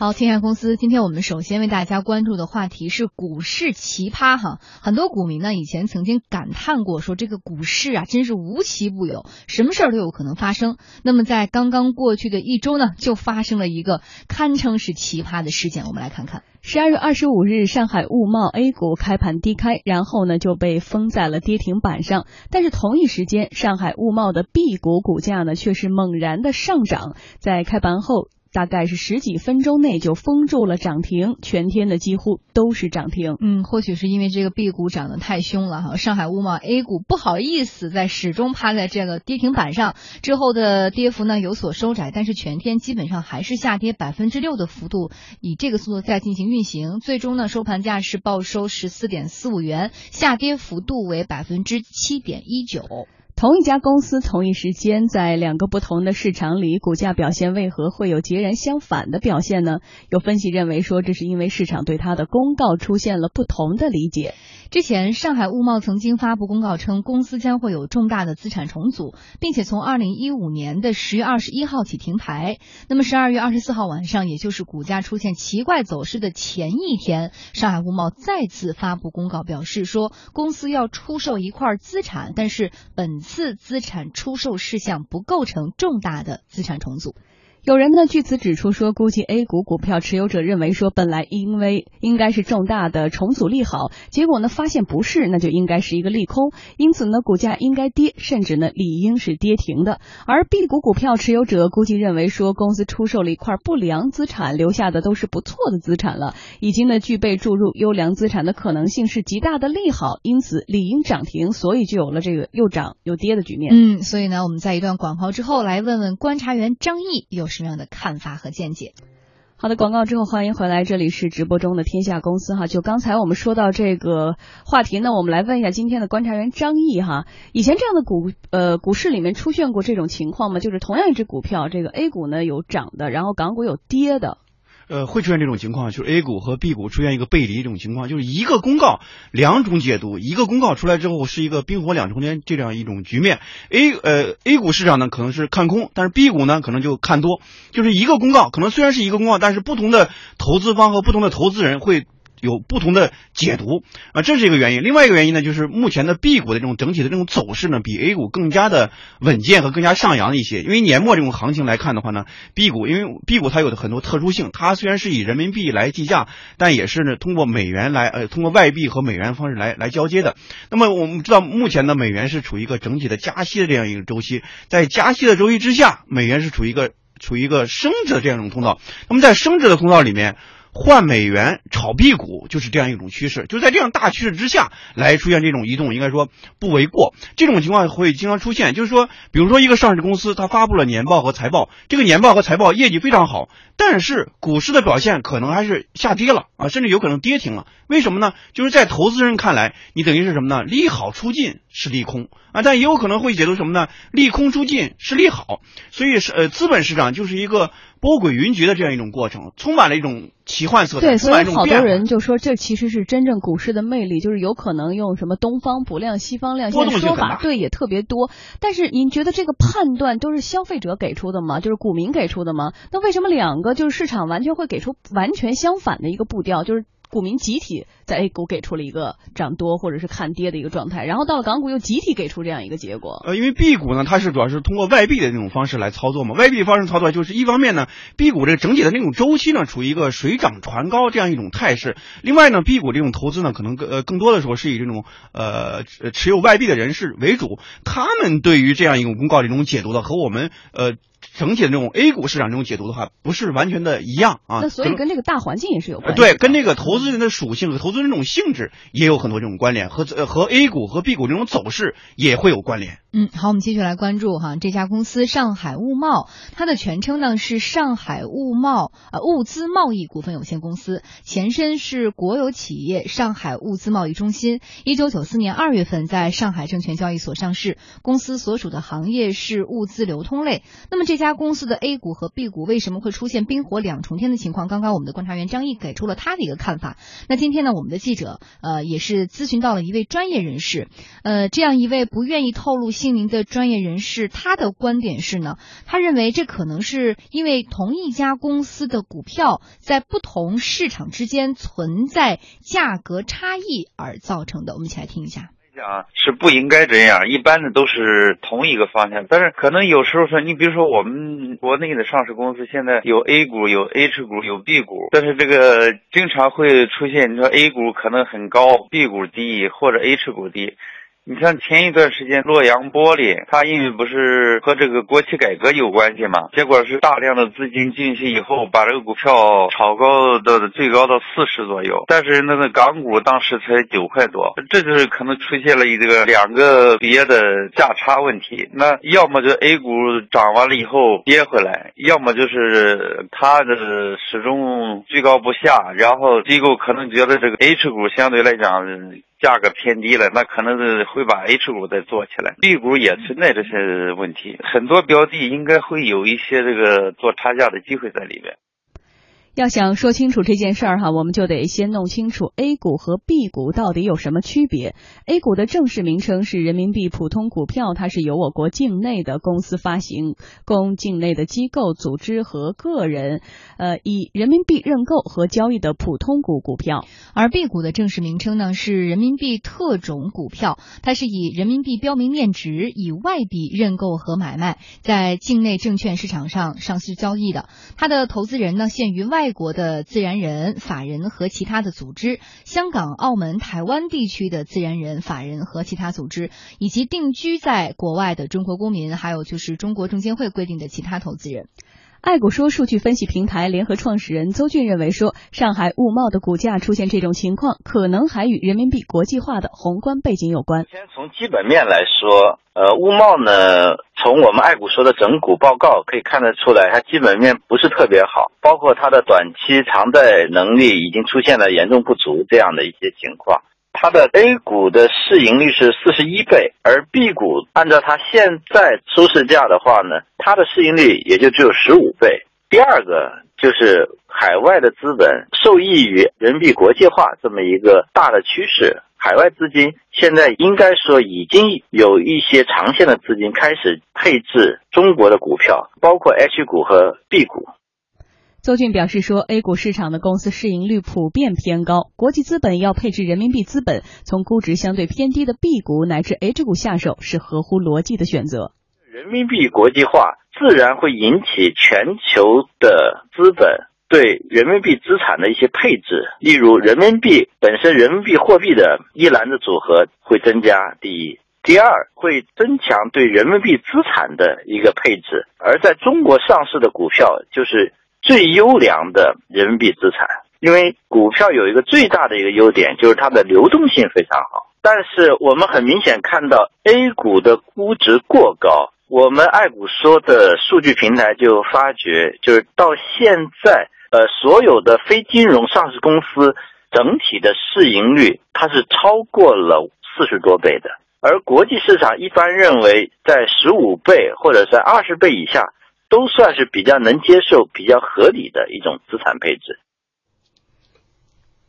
好，天下公司，今天我们首先为大家关注的话题是股市奇葩哈。很多股民呢以前曾经感叹过，说这个股市啊真是无奇不有，什么事儿都有可能发生。那么在刚刚过去的一周呢，就发生了一个堪称是奇葩的事件。我们来看看，十二月二十五日，上海物贸 A 股开盘低开，然后呢就被封在了跌停板上。但是同一时间，上海物贸的 B 股股价呢却是猛然的上涨，在开盘后。大概是十几分钟内就封住了涨停，全天的几乎都是涨停。嗯，或许是因为这个 B 股涨得太凶了哈，上海物贸 A 股不好意思在始终趴在这个跌停板上，之后的跌幅呢有所收窄，但是全天基本上还是下跌百分之六的幅度，以这个速度在进行运行，最终呢收盘价是报收十四点四五元，下跌幅度为百分之七点一九。同一家公司，同一时间，在两个不同的市场里，股价表现为何会有截然相反的表现呢？有分析认为说，这是因为市场对它的公告出现了不同的理解。之前，上海物贸曾经发布公告称，公司将会有重大的资产重组，并且从二零一五年的十月二十一号起停牌。那么，十二月二十四号晚上，也就是股价出现奇怪走势的前一天，上海物贸再次发布公告，表示说公司要出售一块资产，但是本次资产出售事项不构成重大的资产重组。有人呢据此指出说，估计 A 股股票持有者认为说，本来因为应该是重大的重组利好，结果呢发现不是，那就应该是一个利空，因此呢股价应该跌，甚至呢理应是跌停的。而 B 股股票持有者估计认为说，公司出售了一块不良资产，留下的都是不错的资产了，已经呢具备注入优良资产的可能性是极大的利好，因此理应涨停，所以就有了这个又涨又跌的局面。嗯，所以呢我们在一段广告之后来问问观察员张毅有。什么样的看法和见解？好的，广告之后欢迎回来，这里是直播中的天下公司哈。就刚才我们说到这个话题呢，我们来问一下今天的观察员张毅哈。以前这样的股呃股市里面出现过这种情况吗？就是同样一只股票，这个 A 股呢有涨的，然后港股有跌的。呃，会出现这种情况，就是 A 股和 B 股出现一个背离这种情况，就是一个公告两种解读，一个公告出来之后是一个冰火两重天这样一种局面。A 呃 A 股市场呢可能是看空，但是 B 股呢可能就看多，就是一个公告，可能虽然是一个公告，但是不同的投资方和不同的投资人会。有不同的解读啊，这是一个原因。另外一个原因呢，就是目前的 B 股的这种整体的这种走势呢，比 A 股更加的稳健和更加上扬一些。因为年末这种行情来看的话呢，B 股因为 B 股它有的很多特殊性，它虽然是以人民币来计价，但也是呢通过美元来呃通过外币和美元方式来来交接的。那么我们知道，目前的美元是处于一个整体的加息的这样一个周期，在加息的周期之下，美元是处于一个处于一个升值的这样一种通道。那么在升值的通道里面。换美元炒 B 股就是这样一种趋势，就在这样大趋势之下来出现这种移动，应该说不为过。这种情况会经常出现，就是说，比如说一个上市公司，它发布了年报和财报，这个年报和财报业绩非常好，但是股市的表现可能还是下跌了啊，甚至有可能跌停了。为什么呢？就是在投资人看来，你等于是什么呢？利好出尽是利空啊，但也有可能会解读什么呢？利空出尽是利好。所以是呃，资本市场就是一个。波诡云谲的这样一种过程，充满了一种奇幻色彩。对，所以好多人就说，这其实是真正股市的魅力，就是有可能用什么东方不亮西方亮，现在说法对也特别多。但是您觉得这个判断都是消费者给出的吗？就是股民给出的吗？那为什么两个就是市场完全会给出完全相反的一个步调？就是。股民集体在 A 股给出了一个涨多或者是看跌的一个状态，然后到了港股又集体给出这样一个结果。呃，因为 B 股呢，它是主要是通过外币的那种方式来操作嘛，外币方式操作就是一方面呢，B 股这个整体的那种周期呢处于一个水涨船高这样一种态势，另外呢，B 股这种投资呢可能更呃更多的时候是以这种呃持有外币的人士为主，他们对于这样一种公告这种解读的和我们呃。整体的这种 A 股市场这种解读的话，不是完全的一样啊。那所以跟这个大环境也是有关。对，跟这个投资人的属性和投资人这种性质也有很多这种关联，和和 A 股和 B 股这种走势也会有关联。嗯，好，我们继续来关注哈这家公司上海物贸，它的全称呢是上海物贸呃物资贸易股份有限公司，前身是国有企业上海物资贸易中心。一九九四年二月份在上海证券交易所上市，公司所属的行业是物资流通类。那么这家公司的 A 股和 B 股为什么会出现冰火两重天的情况？刚刚我们的观察员张毅给出了他的一个看法。那今天呢，我们的记者呃也是咨询到了一位专业人士，呃这样一位不愿意透露。姓名的专业人士，他的观点是呢，他认为这可能是因为同一家公司的股票在不同市场之间存在价格差异而造成的。我们一起来听一下。讲是不应该这样，一般的都是同一个方向，但是可能有时候说，你比如说我们国内的上市公司现在有 A 股、有 H 股、有 B 股，但是这个经常会出现，你说 A 股可能很高，B 股低，或者 H 股低。你像前一段时间洛阳玻璃，它因为不是和这个国企改革有关系嘛，结果是大量的资金进去以后，把这个股票炒高的最高到四十左右，但是那个港股当时才九块多，这就是可能出现了一个两个别的价差问题。那要么就 A 股涨完了以后跌回来，要么就是它的始终居高不下，然后机构可能觉得这个 H 股相对来讲。价格偏低了，那可能是会把 H 股再做起来，B 股也存在这些问题，很多标的应该会有一些这个做差价的机会在里面。要想说清楚这件事儿哈，我们就得先弄清楚 A 股和 B 股到底有什么区别。A 股的正式名称是人民币普通股票，它是由我国境内的公司发行，供境内的机构、组织和个人，呃，以人民币认购和交易的普通股股票。而 B 股的正式名称呢是人民币特种股票，它是以人民币标明面值，以外币认购和买卖，在境内证券市场上上市交易的。它的投资人呢限于外。外国的自然人、法人和其他的组织，香港、澳门、台湾地区的自然人、法人和其他组织，以及定居在国外的中国公民，还有就是中国证监会规定的其他投资人。爱股说数据分析平台联合创始人邹俊认为说，上海物贸的股价出现这种情况，可能还与人民币国际化的宏观背景有关。先从基本面来说，呃，物贸呢，从我们爱股说的整股报告可以看得出来，它基本面不是特别好，包括它的短期偿债能力已经出现了严重不足这样的一些情况。它的 A 股的市盈率是四十一倍，而 B 股按照它现在收市价的话呢，它的市盈率也就只有十五倍。第二个就是海外的资本受益于人民币国际化这么一个大的趋势，海外资金现在应该说已经有一些长线的资金开始配置中国的股票，包括 H 股和 B 股。邹俊表示说，A 股市场的公司市盈率普遍偏高，国际资本要配置人民币资本，从估值相对偏低的 B 股乃至 H 股下手是合乎逻辑的选择。人民币国际化自然会引起全球的资本对人民币资产的一些配置，例如人民币本身人民币货币的一篮子组合会增加。第一，第二会增强对人民币资产的一个配置，而在中国上市的股票就是。最优良的人民币资产，因为股票有一个最大的一个优点，就是它的流动性非常好。但是我们很明显看到 A 股的估值过高，我们爱股说的数据平台就发觉，就是到现在，呃，所有的非金融上市公司整体的市盈率它是超过了四十多倍的，而国际市场一般认为在十五倍或者在二十倍以下。都算是比较能接受、比较合理的一种资产配置。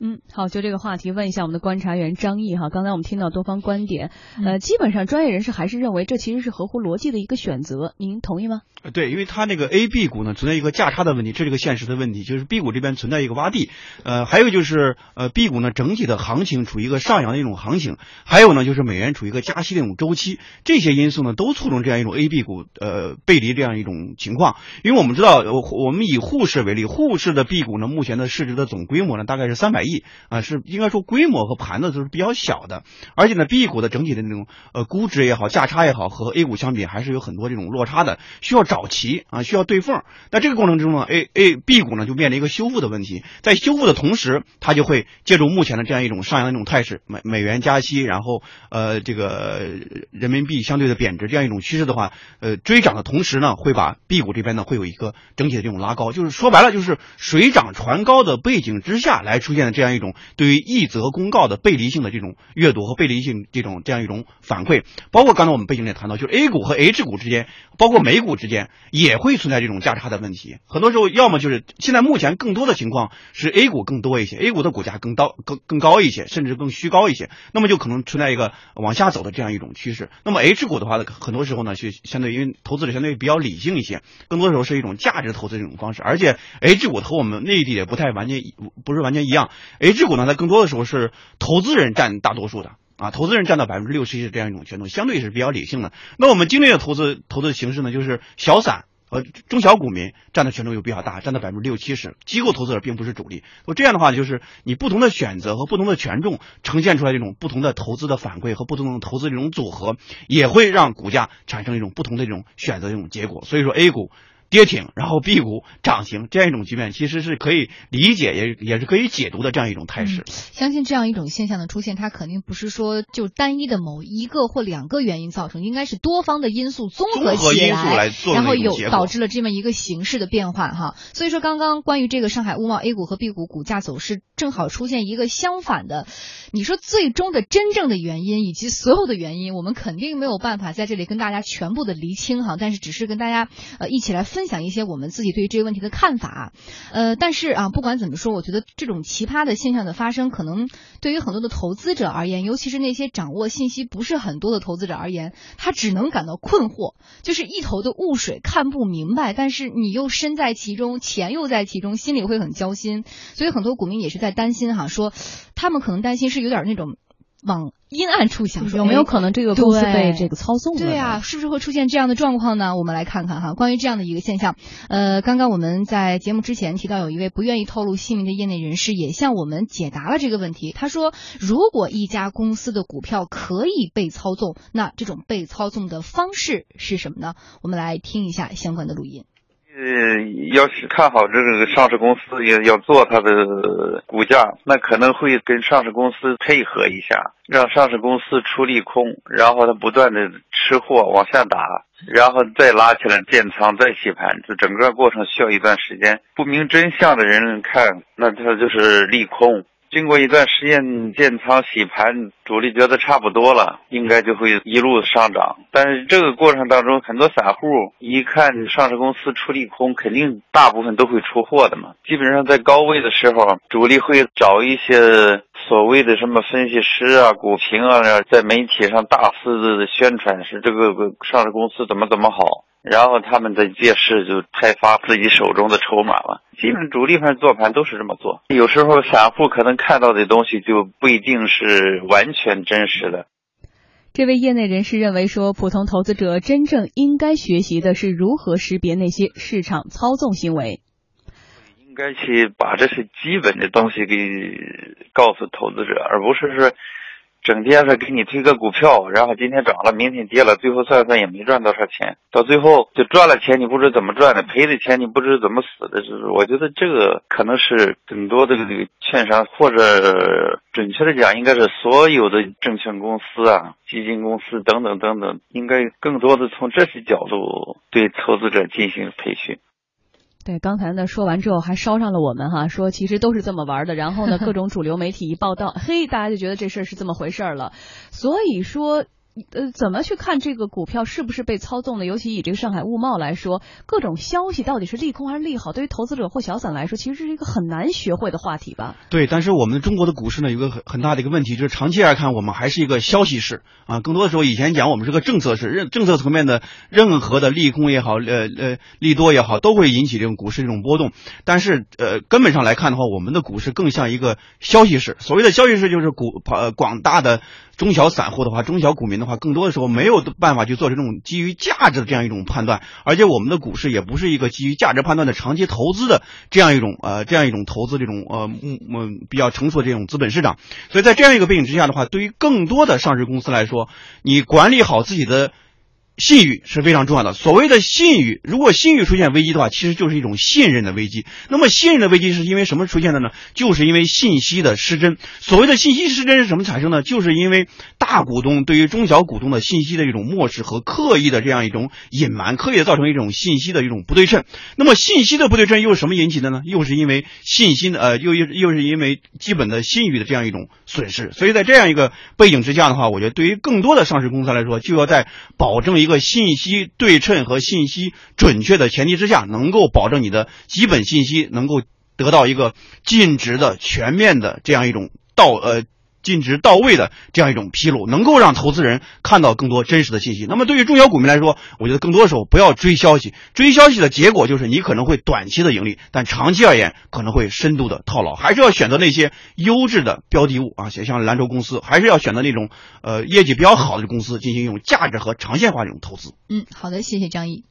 嗯，好，就这个话题，问一下我们的观察员张毅哈。刚才我们听到多方观点，呃，基本上专业人士还是认为这其实是合乎逻辑的一个选择，您同意吗？对，因为它那个 A、B 股呢存在一个价差的问题，这是一个现实的问题，就是 B 股这边存在一个洼地，呃，还有就是呃 B 股呢整体的行情处于一个上扬的一种行情，还有呢就是美元处于一个加息的一种周期，这些因素呢都促成这样一种 A、B 股呃背离这样一种情况。因为我们知道，我我们以沪市为例，沪市的 B 股呢目前的市值的总规模呢大概是三百亿啊，是应该说规模和盘子都是比较小的，而且呢 B 股的整体的那种呃估值也好，价差也好，和 A 股相比还是有很多这种落差的，需要找齐啊。需要对缝，那这个过程中呢，A A B 股呢就面临一个修复的问题，在修复的同时，它就会借助目前的这样一种上扬的一种态势，美美元加息，然后呃这个人民币相对的贬值这样一种趋势的话，呃追涨的同时呢，会把 B 股这边呢会有一个整体的这种拉高，就是说白了就是水涨船高的背景之下来出现的这样一种。对于一则公告的背离性的这种阅读和背离性这种这样一种反馈。包括刚才我们背景里谈到，就是 A 股和 H 股之间，包括美股之间也会存在这种价差的问题。很多时候，要么就是现在目前更多的情况是 A 股更多一些，A 股的股价更高更更高一些，甚至更虚高一些，那么就可能存在一个往下走的这样一种趋势。那么 H 股的话呢，很多时候呢是相对于投资者相对比较理性一些，更多的时候是一种价值投资这种方式，而且 H 股和我们内地也不太完全不是完全一样，H 股呢它更多的时候是投资人占大多数的。啊，投资人占到百分之六十一的这样一种权重，相对是比较理性的。那我们今天的投资投资形式呢，就是小散和中小股民占的权重又比较大，占到百分之六七十。机构投资者并不是主力。那这样的话，就是你不同的选择和不同的权重呈现出来这种不同的投资的反馈和不同的投资这种组合，也会让股价产生一种不同的这种选择这种结果。所以说，A 股。跌停，然后 B 股涨停，这样一种局面其实是可以理解，也也是可以解读的这样一种态势。相信这样一种现象的出现，它肯定不是说就单一的某一个或两个原因造成，应该是多方的因素综合起来，然后有导致了这么一个形势的变化哈。所以说，刚刚关于这个上海物贸 A 股和 B 股股价走势正好出现一个相反的，你说最终的真正的原因以及所有的原因，我们肯定没有办法在这里跟大家全部的厘清哈，但是只是跟大家呃一起来分。享一些我们自己对于这个问题的看法，呃，但是啊，不管怎么说，我觉得这种奇葩的现象的发生，可能对于很多的投资者而言，尤其是那些掌握信息不是很多的投资者而言，他只能感到困惑，就是一头的雾水，看不明白。但是你又身在其中，钱又在其中，心里会很焦心。所以很多股民也是在担心哈，说他们可能担心是有点那种。往阴暗处想，有没有可能这个公司被这个操纵？对啊，是不是会出现这样的状况呢？我们来看看哈，关于这样的一个现象，呃，刚刚我们在节目之前提到，有一位不愿意透露姓名的业内人士也向我们解答了这个问题。他说，如果一家公司的股票可以被操纵，那这种被操纵的方式是什么呢？我们来听一下相关的录音。呃，要是看好这个上市公司，也要做它的股价，那可能会跟上市公司配合一下，让上市公司出利空，然后它不断的吃货往下打，然后再拉起来建仓再洗盘，就整个过程需要一段时间。不明真相的人看，那它就是利空。经过一段时间建仓洗盘，主力觉得差不多了，应该就会一路上涨。但是这个过程当中，很多散户一看上市公司出利空，肯定大部分都会出货的嘛。基本上在高位的时候，主力会找一些所谓的什么分析师啊、股评啊，在媒体上大肆的宣传是这个上市公司怎么怎么好。然后他们在借势就派发自己手中的筹码了。基本主力盘做盘都是这么做。有时候散户可能看到的东西就不一定是完全真实的。这位业内人士认为说，普通投资者真正应该学习的是如何识别那些市场操纵行为。应该去把这些基本的东西给告诉投资者，而不是说。整天是给你推个股票，然后今天涨了，明天跌了，最后算算也没赚多少钱，到最后就赚了钱，你不知怎么赚的，赔的钱你不知怎么死的，就是我觉得这个可能是很多的这个券商，或者准确的讲，应该是所有的证券公司啊、基金公司等等等等，应该更多的从这些角度对投资者进行培训。对，刚才呢说完之后还捎上了我们哈，说其实都是这么玩的。然后呢，各种主流媒体一报道，嘿，大家就觉得这事儿是这么回事儿了。所以说。呃，怎么去看这个股票是不是被操纵的？尤其以这个上海物贸来说，各种消息到底是利空还是利好，对于投资者或小散来说，其实是一个很难学会的话题吧？对，但是我们中国的股市呢，有个很很大的一个问题，就是长期来看，我们还是一个消息市啊。更多的时候，以前讲我们是个政策市，任政策层面的任何的利空也好，呃呃利多也好，都会引起这种股市这种波动。但是呃，根本上来看的话，我们的股市更像一个消息市。所谓的消息市，就是股呃广大的。中小散户的话，中小股民的话，话更多的时候没有办法去做这种基于价值的这样一种判断，而且我们的股市也不是一个基于价值判断的长期投资的这样一种呃这样一种投资这种呃嗯嗯比较成熟的这种资本市场，所以在这样一个背景之下的话，对于更多的上市公司来说，你管理好自己的信誉是非常重要的。所谓的信誉，如果信誉出现危机的话，其实就是一种信任的危机。那么信任的危机是因为什么出现的呢？就是因为信息的失真。所谓的信息失真是什么产生呢？就是因为大股东对于中小股东的信息的一种漠视和刻意的这样一种隐瞒，刻意的造成一种信息的一种不对称。那么信息的不对称又是什么引起的呢？又是因为信心的呃，又又又是因为基本的信誉的这样一种损失。所以在这样一个背景之下的话，我觉得对于更多的上市公司来说，就要在保证一个信息对称和信息准确的前提之下，能够保证你的基本信息能够得到一个尽职的、全面的这样一种到呃。尽职到位的这样一种披露，能够让投资人看到更多真实的信息。那么对于中小股民来说，我觉得更多的时候不要追消息，追消息的结果就是你可能会短期的盈利，但长期而言可能会深度的套牢。还是要选择那些优质的标的物啊，像蓝筹公司，还是要选择那种呃业绩比较好的公司进行一种价值和长线化这种投资。嗯，好的，谢谢张毅。